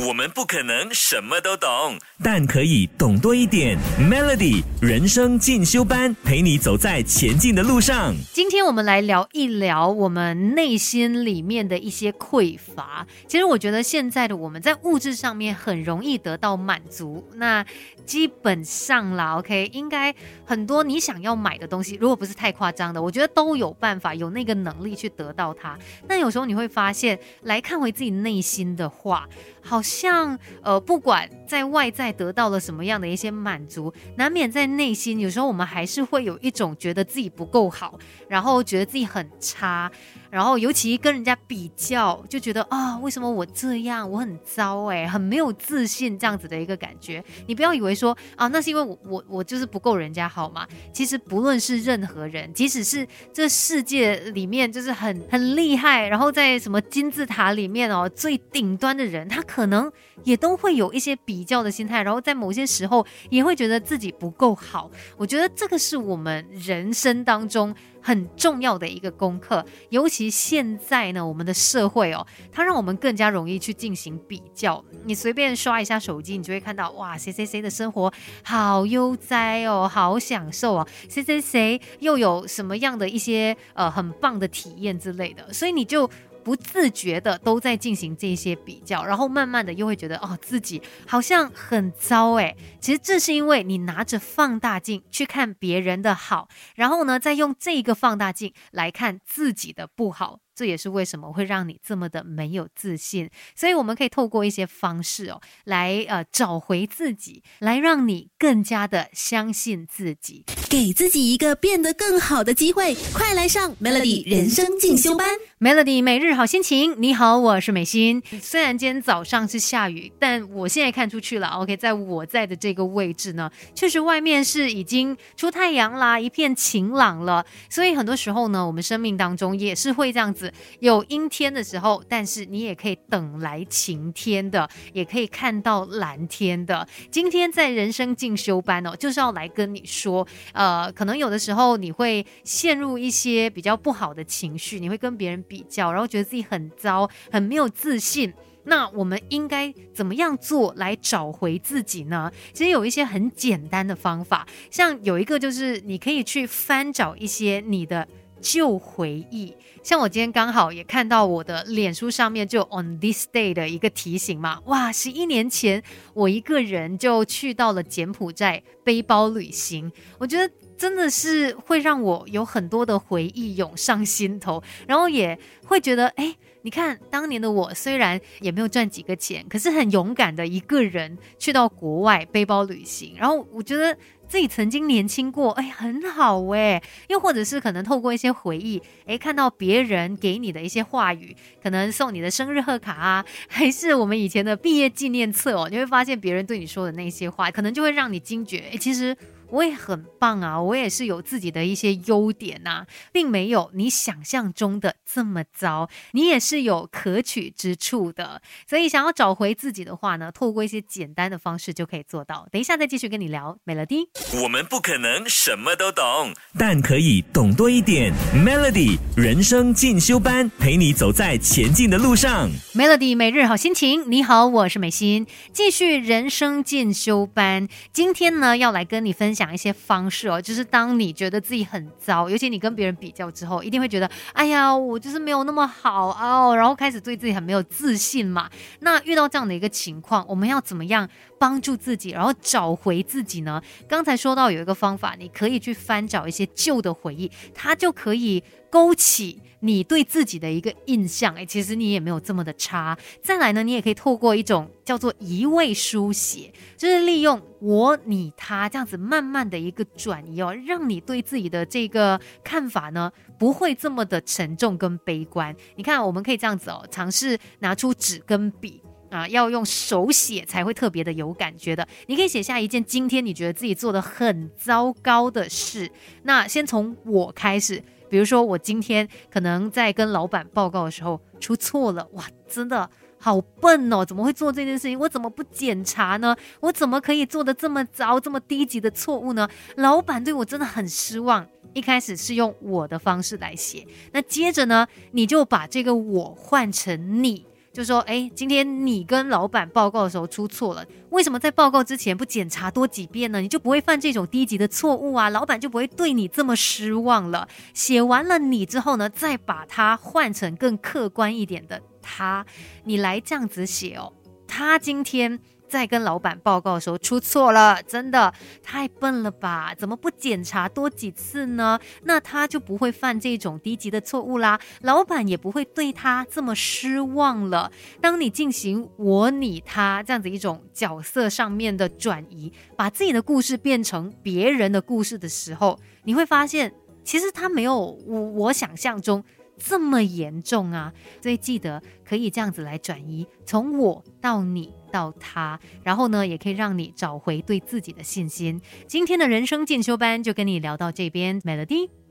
我们不可能什么都懂，但可以懂多一点。Melody 人生进修班，陪你走在前进的路上。今天我们来聊一聊我们内心里面的一些匮乏。其实我觉得现在的我们在物质上面很容易得到满足。那基本上啦，OK，应该很多你想要买的东西，如果不是太夸张的，我觉得都有办法，有那个能力去得到它。但有时候你会发现，来看回自己内心的话。好像呃，不管在外在得到了什么样的一些满足，难免在内心有时候我们还是会有一种觉得自己不够好，然后觉得自己很差，然后尤其跟人家比较，就觉得啊，为什么我这样，我很糟哎，很没有自信这样子的一个感觉。你不要以为说啊，那是因为我我我就是不够人家好嘛。其实不论是任何人，即使是这世界里面就是很很厉害，然后在什么金字塔里面哦最顶端的人，他。可能能也都会有一些比较的心态，然后在某些时候也会觉得自己不够好。我觉得这个是我们人生当中很重要的一个功课，尤其现在呢，我们的社会哦，它让我们更加容易去进行比较。你随便刷一下手机，你就会看到哇，谁谁谁的生活好悠哉哦，好享受啊，谁谁谁又有什么样的一些呃很棒的体验之类的，所以你就。不自觉的都在进行这些比较，然后慢慢的又会觉得哦自己好像很糟诶。其实这是因为你拿着放大镜去看别人的好，然后呢再用这个放大镜来看自己的不好。这也是为什么会让你这么的没有自信，所以我们可以透过一些方式哦，来呃找回自己，来让你更加的相信自己，给自己一个变得更好的机会。快来上 Melody 人生进修班，Melody 每日好心情。你好，我是美心。虽然今天早上是下雨，但我现在看出去了，OK，在我在的这个位置呢，确实外面是已经出太阳啦，一片晴朗了。所以很多时候呢，我们生命当中也是会这样子。有阴天的时候，但是你也可以等来晴天的，也可以看到蓝天的。今天在人生进修班哦，就是要来跟你说，呃可能有的时候你会陷入一些比较不好的情绪，你会跟别人比较，然后觉得自己很糟，很没有自信。那我们应该怎么样做来找回自己呢？其实有一些很简单的方法，像有一个就是你可以去翻找一些你的。旧回忆，像我今天刚好也看到我的脸书上面就 on this day 的一个提醒嘛，哇，十一年前我一个人就去到了柬埔寨背包旅行，我觉得真的是会让我有很多的回忆涌上心头，然后也会觉得，哎，你看当年的我虽然也没有赚几个钱，可是很勇敢的一个人去到国外背包旅行，然后我觉得。自己曾经年轻过，哎，很好哎。又或者是可能透过一些回忆，哎，看到别人给你的一些话语，可能送你的生日贺卡啊，还是我们以前的毕业纪念册哦，你会发现别人对你说的那些话，可能就会让你惊觉，哎，其实。我也很棒啊，我也是有自己的一些优点呐，并没有你想象中的这么糟，你也是有可取之处的。所以想要找回自己的话呢，透过一些简单的方式就可以做到。等一下再继续跟你聊。Melody，我们不可能什么都懂，但可以懂多一点。Melody 人生进修班，陪你走在前进的路上。Melody 每日好心情，你好，我是美心，继续人生进修班。今天呢，要来跟你分享。讲一些方式哦，就是当你觉得自己很糟，尤其你跟别人比较之后，一定会觉得，哎呀，我就是没有那么好哦，然后开始对自己很没有自信嘛。那遇到这样的一个情况，我们要怎么样帮助自己，然后找回自己呢？刚才说到有一个方法，你可以去翻找一些旧的回忆，它就可以勾起。你对自己的一个印象，哎，其实你也没有这么的差。再来呢，你也可以透过一种叫做移位书写，就是利用我、你、他这样子慢慢的一个转移哦，让你对自己的这个看法呢不会这么的沉重跟悲观。你看，我们可以这样子哦，尝试拿出纸跟笔啊，要用手写才会特别的有感觉的。你可以写下一件今天你觉得自己做的很糟糕的事，那先从我开始。比如说，我今天可能在跟老板报告的时候出错了，哇，真的好笨哦！怎么会做这件事情？我怎么不检查呢？我怎么可以做的这么糟、这么低级的错误呢？老板对我真的很失望。一开始是用我的方式来写，那接着呢，你就把这个我换成你。就说，哎，今天你跟老板报告的时候出错了，为什么在报告之前不检查多几遍呢？你就不会犯这种低级的错误啊，老板就不会对你这么失望了。写完了你之后呢，再把它换成更客观一点的他，你来这样子写哦，他今天。在跟老板报告的时候出错了，真的太笨了吧？怎么不检查多几次呢？那他就不会犯这种低级的错误啦，老板也不会对他这么失望了。当你进行我、你、他这样子一种角色上面的转移，把自己的故事变成别人的故事的时候，你会发现，其实他没有我我想象中。这么严重啊！所以记得可以这样子来转移，从我到你到他，然后呢，也可以让你找回对自己的信心。今天的人生进修班就跟你聊到这边，Melody。